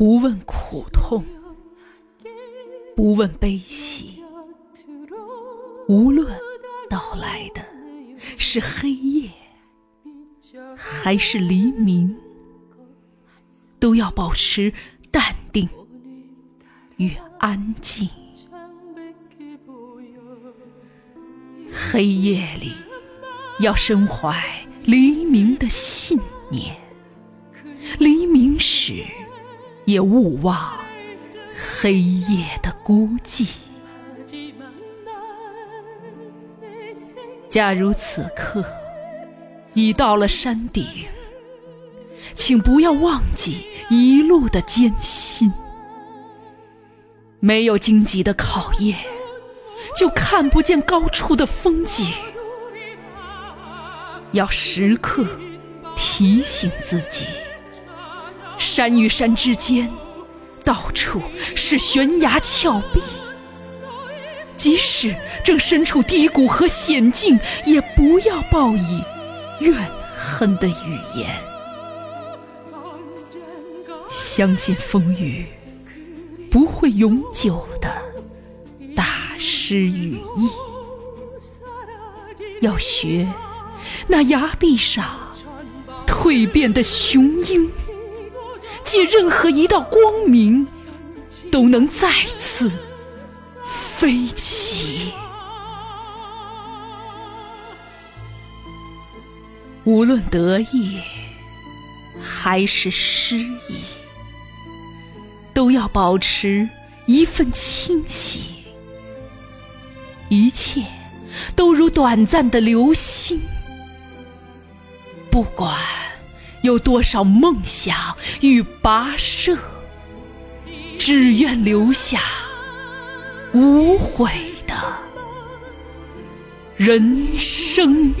不问苦痛，不问悲喜，无论到来的是黑夜还是黎明，都要保持淡定与安静。黑夜里要身怀黎明的也勿忘黑夜的孤寂。假如此刻已到了山顶，请不要忘记一路的艰辛。没有荆棘的考验，就看不见高处的风景。要时刻提醒自己。山与山之间，到处是悬崖峭壁。即使正身处低谷和险境，也不要报以怨恨的语言。相信风雨不会永久的打湿羽翼。要学那崖壁上蜕变的雄鹰。借任何一道光明，都能再次飞起。无论得意还是失意，都要保持一份清醒。一切都如短暂的流星，不管。有多少梦想与跋涉，只愿留下无悔的人生。